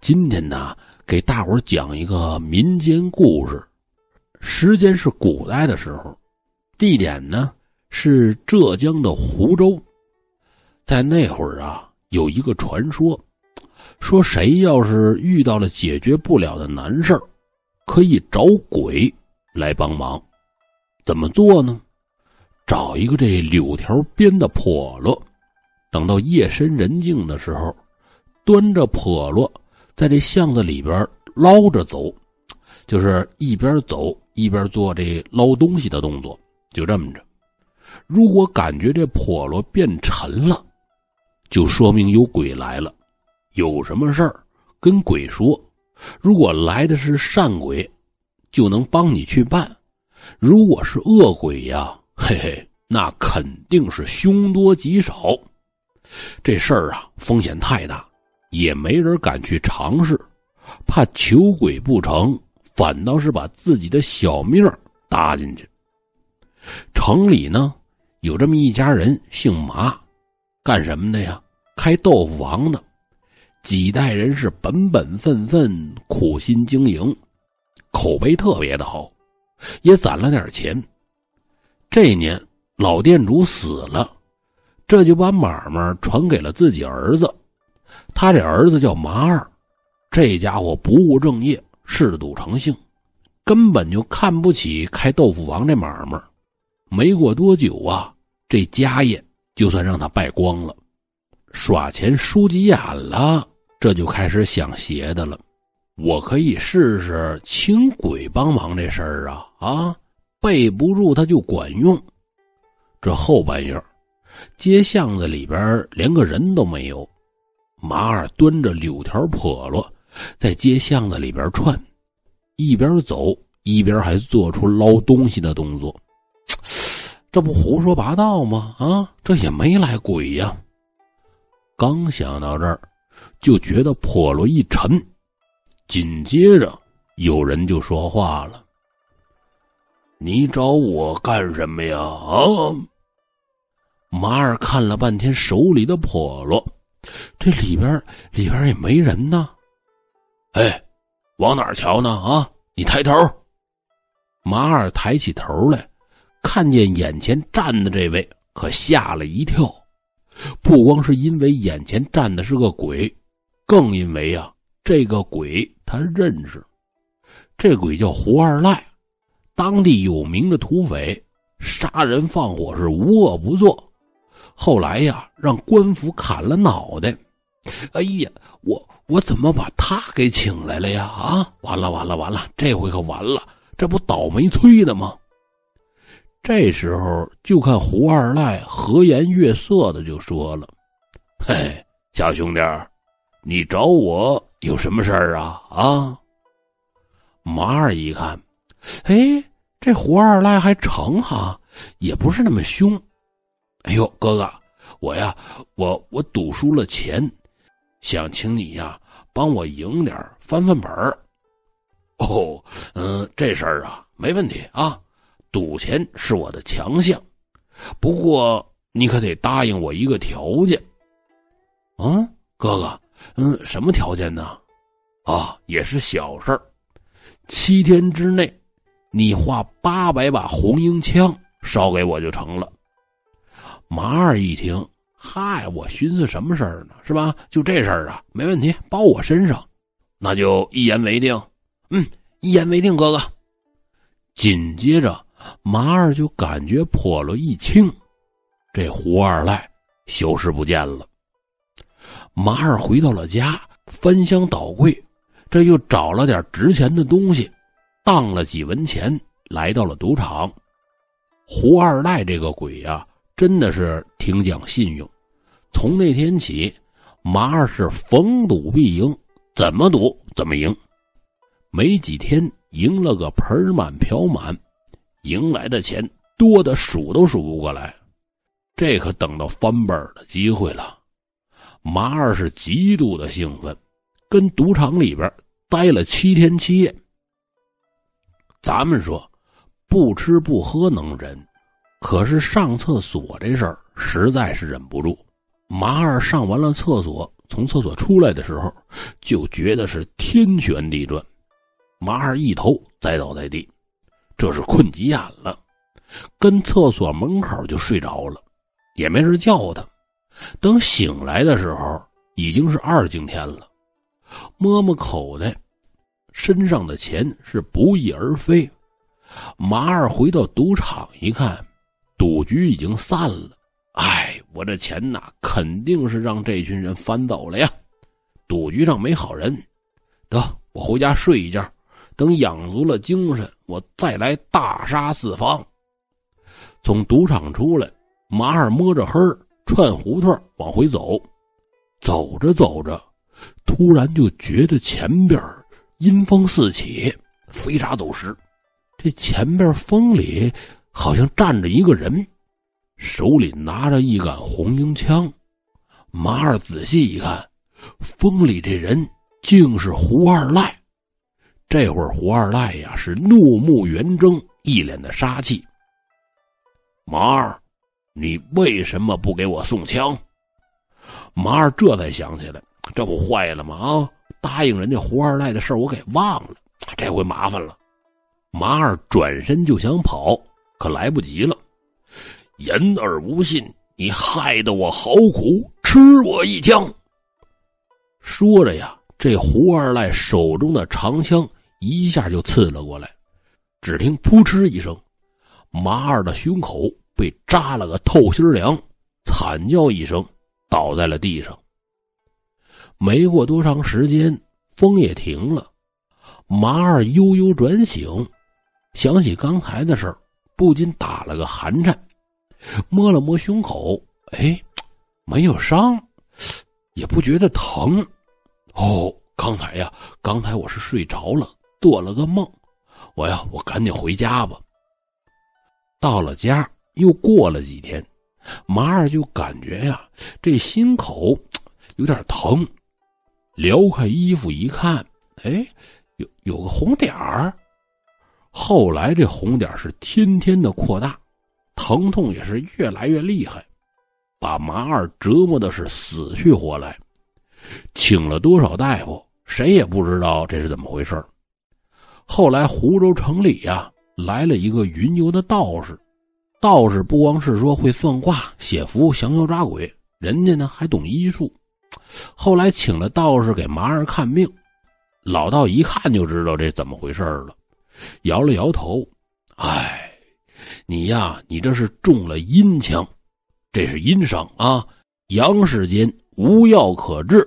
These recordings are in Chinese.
今天呢，给大伙讲一个民间故事，时间是古代的时候，地点呢是浙江的湖州。在那会儿啊，有一个传说，说谁要是遇到了解决不了的难事可以找鬼来帮忙。怎么做呢？找一个这柳条编的笸箩，等到夜深人静的时候，端着笸箩。在这巷子里边捞着走，就是一边走一边做这捞东西的动作，就这么着。如果感觉这笸箩变沉了，就说明有鬼来了。有什么事儿跟鬼说，如果来的是善鬼，就能帮你去办；如果是恶鬼呀，嘿嘿，那肯定是凶多吉少。这事儿啊，风险太大。也没人敢去尝试，怕求鬼不成，反倒是把自己的小命搭进去。城里呢，有这么一家人，姓麻，干什么的呀？开豆腐房的，几代人是本本分分、苦心经营，口碑特别的好，也攒了点钱。这年老店主死了，这就把买卖传给了自己儿子。他这儿子叫麻二，这家伙不务正业，嗜赌成性，根本就看不起开豆腐房这买卖。没过多久啊，这家业就算让他败光了，耍钱输急眼了，这就开始想邪的了。我可以试试请鬼帮忙这事儿啊啊，备不住他就管用。这后半夜，街巷子里边连个人都没有。马二端着柳条笸箩，在街巷子里边串，一边走一边还做出捞东西的动作。这不胡说八道吗？啊，这也没来鬼呀！刚想到这儿，就觉得笸箩一沉，紧接着有人就说话了：“你找我干什么呀？”啊！马二看了半天手里的笸箩。这里边里边也没人呢，哎，往哪儿瞧呢？啊，你抬头。马二抬起头来，看见眼前站的这位，可吓了一跳。不光是因为眼前站的是个鬼，更因为呀，这个鬼他认识。这鬼叫胡二赖，当地有名的土匪，杀人放火是无恶不作。后来呀，让官府砍了脑袋。哎呀，我我怎么把他给请来了呀？啊，完了完了完了，这回可完了，这不倒霉催的吗？这时候就看胡二赖和颜悦色的就说了：“嘿，小兄弟，你找我有什么事儿啊？”啊，马二一看，哎，这胡二赖还成哈，也不是那么凶。哎呦，哥哥，我呀，我我赌输了钱，想请你呀帮我赢点翻翻本儿。哦，嗯，这事儿啊没问题啊，赌钱是我的强项，不过你可得答应我一个条件。啊，哥哥，嗯，什么条件呢？啊，也是小事儿，七天之内，你画八百把红缨枪烧给我就成了。马二一听，嗨，我寻思什么事儿呢？是吧？就这事儿啊，没问题，包我身上，那就一言为定。嗯，一言为定，哥哥。紧接着，马二就感觉破了一清，这胡二赖消失不见了。马二回到了家，翻箱倒柜，这又找了点值钱的东西，当了几文钱，来到了赌场。胡二赖这个鬼呀！真的是挺讲信用，从那天起，马二是逢赌必赢，怎么赌怎么赢。没几天，赢了个盆满瓢满，赢来的钱多的数都数不过来。这可等到翻本的机会了，马二是极度的兴奋，跟赌场里边待了七天七夜。咱们说，不吃不喝能忍。可是上厕所这事儿实在是忍不住。马二上完了厕所，从厕所出来的时候，就觉得是天旋地转。马二一头栽倒在地，这是困急眼了，跟厕所门口就睡着了，也没人叫他。等醒来的时候，已经是二更天了。摸摸口袋，身上的钱是不翼而飞。马二回到赌场一看，赌局已经散了。哎，我这钱呐，肯定是让这群人翻走了呀！赌局上没好人，得我回家睡一觉，等养足了精神，我再来大杀四方。从赌场出来，马二摸着黑。串胡同往回走，走着走着，突然就觉得前边阴风四起，飞沙走石。这前边风里好像站着一个人，手里拿着一杆红缨枪。马二仔细一看，风里这人竟是胡二赖。这会儿胡二赖呀是怒目圆睁，一脸的杀气。马二。你为什么不给我送枪？马二这才想起来，这不坏了吗？啊，答应人家胡二赖的事我给忘了，这回麻烦了。马二转身就想跑，可来不及了。言而无信，你害得我好苦，吃我一枪。说着呀，这胡二赖手中的长枪一下就刺了过来，只听扑哧一声，马二的胸口。被扎了个透心凉，惨叫一声，倒在了地上。没过多长时间，风也停了。马二悠悠转醒，想起刚才的事儿，不禁打了个寒颤，摸了摸胸口，哎，没有伤，也不觉得疼。哦，刚才呀，刚才我是睡着了，做了个梦。我呀，我赶紧回家吧。到了家。又过了几天，马二就感觉呀，这心口有点疼，撩开衣服一看，哎，有有个红点儿。后来这红点是天天的扩大，疼痛也是越来越厉害，把麻二折磨的是死去活来。请了多少大夫，谁也不知道这是怎么回事后来湖州城里呀，来了一个云游的道士。道士不光是说会算卦、写符、降妖抓鬼，人家呢还懂医术。后来请了道士给麻二看病，老道一看就知道这怎么回事了，摇了摇头：“哎，你呀，你这是中了阴枪，这是阴伤啊！阳世间无药可治。”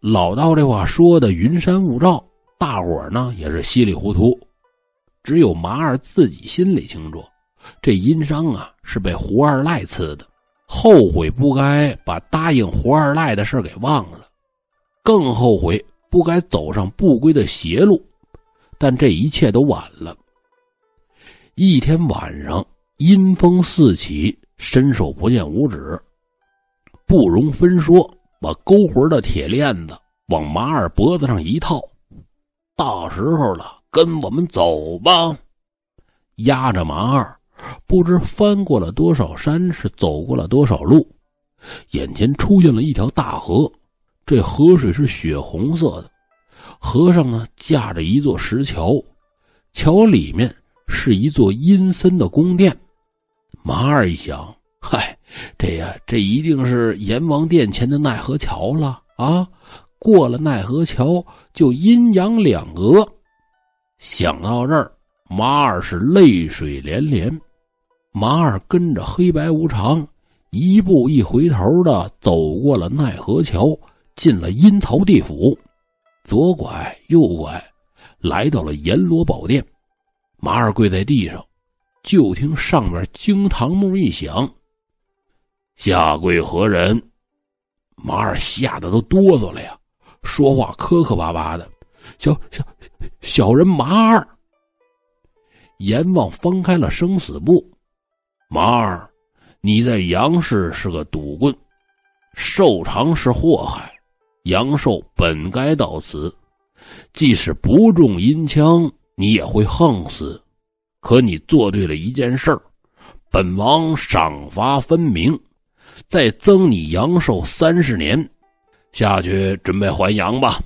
老道这话说的云山雾罩，大伙呢也是稀里糊涂，只有麻二自己心里清楚。这阴伤啊，是被胡二赖刺的，后悔不该把答应胡二赖的事给忘了，更后悔不该走上不归的邪路，但这一切都晚了。一天晚上，阴风四起，伸手不见五指，不容分说，把勾魂的铁链子往马二脖子上一套，到时候了，跟我们走吧，压着马二。不知翻过了多少山，是走过了多少路，眼前出现了一条大河，这河水是血红色的，河上呢架着一座石桥，桥里面是一座阴森的宫殿。马二一想，嗨，这呀，这一定是阎王殿前的奈何桥了啊！过了奈何桥，就阴阳两隔。想到这儿，马二是泪水连连。马二跟着黑白无常，一步一回头的走过了奈何桥，进了阴曹地府，左拐右拐，来到了阎罗宝殿。马二跪在地上，就听上面惊堂木一响：“下跪何人？”马二吓得都哆嗦了呀，说话磕磕巴巴的：“小小小人马二。”阎王翻开了生死簿。马二，你在杨氏是个赌棍，寿长是祸害，阳寿本该到此。即使不中阴枪，你也会横死。可你做对了一件事儿，本王赏罚分明，再增你阳寿三十年。下去准备还阳吧。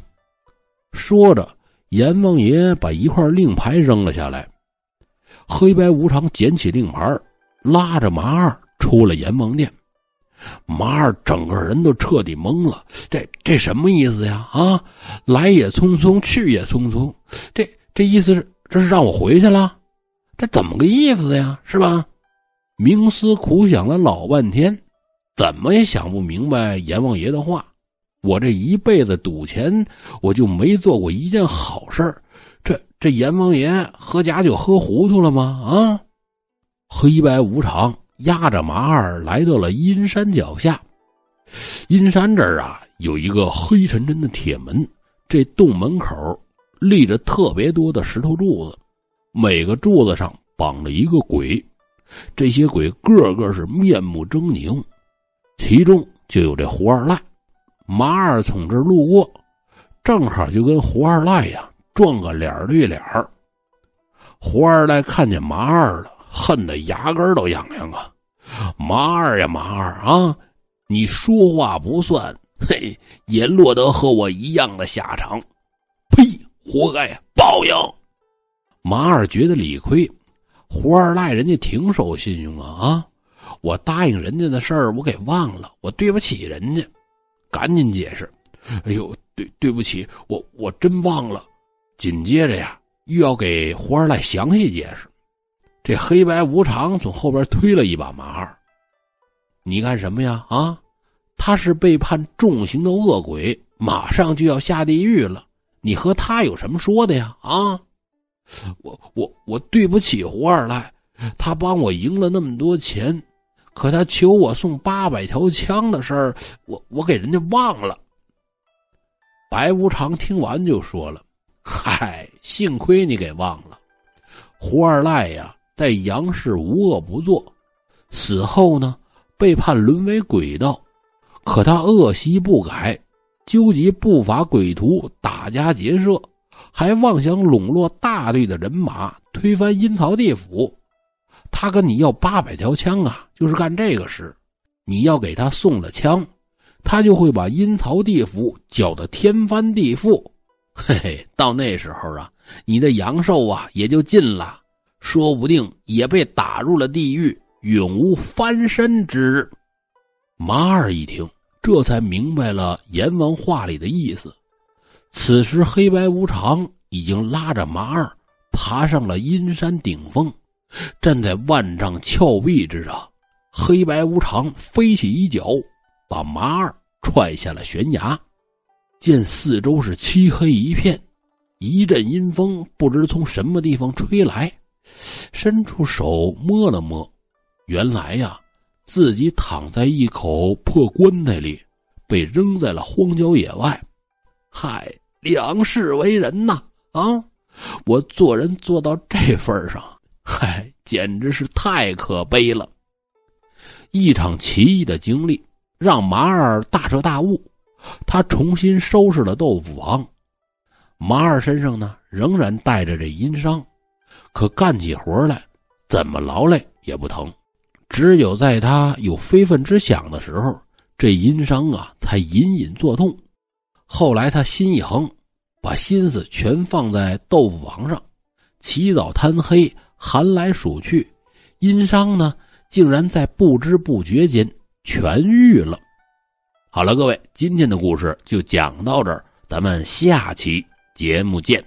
说着，阎王爷把一块令牌扔了下来。黑白无常捡起令牌，拉着马二出了阎王殿。马二整个人都彻底懵了，这这什么意思呀？啊，来也匆匆，去也匆匆，这这意思是这是让我回去了？这怎么个意思呀？是吧？冥思苦想了老半天，怎么也想不明白阎王爷的话。我这一辈子赌钱，我就没做过一件好事这这阎王爷喝假酒喝糊涂了吗？啊！黑白无常压着马二来到了阴山脚下。阴山这儿啊，有一个黑沉沉的铁门，这洞门口立着特别多的石头柱子，每个柱子上绑着一个鬼。这些鬼个个是面目狰狞，其中就有这胡二赖。马二从这路过，正好就跟胡二赖呀撞个脸对脸胡二赖看见马二了，恨得牙根都痒痒啊！马二呀，马二啊，你说话不算，嘿，也落得和我一样的下场！呸，活该报应！马二觉得理亏，胡二赖人家挺守信用啊啊！我答应人家的事儿，我给忘了，我对不起人家。赶紧解释！哎呦，对对不起，我我真忘了。紧接着呀，又要给胡二赖详细解释。这黑白无常从后边推了一把马二：“你干什么呀？啊，他是被判重刑的恶鬼，马上就要下地狱了。你和他有什么说的呀？啊，我我我对不起胡二赖，他帮我赢了那么多钱。”可他求我送八百条枪的事儿，我我给人家忘了。白无常听完就说了：“嗨，幸亏你给忘了。胡二赖呀，在杨氏无恶不作，死后呢被判沦为鬼道，可他恶习不改，纠集不法鬼徒打家劫舍，还妄想笼络大队的人马，推翻阴曹地府。”他跟你要八百条枪啊，就是干这个事。你要给他送了枪，他就会把阴曹地府搅得天翻地覆。嘿嘿，到那时候啊，你的阳寿啊也就尽了，说不定也被打入了地狱，永无翻身之日。马二一听，这才明白了阎王话里的意思。此时，黑白无常已经拉着马二爬上了阴山顶峰。站在万丈峭壁之上，黑白无常飞起一脚，把马二踹下了悬崖。见四周是漆黑一片，一阵阴风不知从什么地方吹来，伸出手摸了摸，原来呀，自己躺在一口破棺材里，被扔在了荒郊野外。嗨，两世为人呐！啊，我做人做到这份上。嗨，简直是太可悲了！一场奇异的经历让马二大彻大悟，他重新收拾了豆腐王。马二身上呢仍然带着这阴伤，可干起活来怎么劳累也不疼。只有在他有非分之想的时候，这阴伤啊才隐隐作痛。后来他心一横，把心思全放在豆腐房上，起早贪黑。寒来暑去，阴伤呢，竟然在不知不觉间痊愈了。好了，各位，今天的故事就讲到这儿，咱们下期节目见。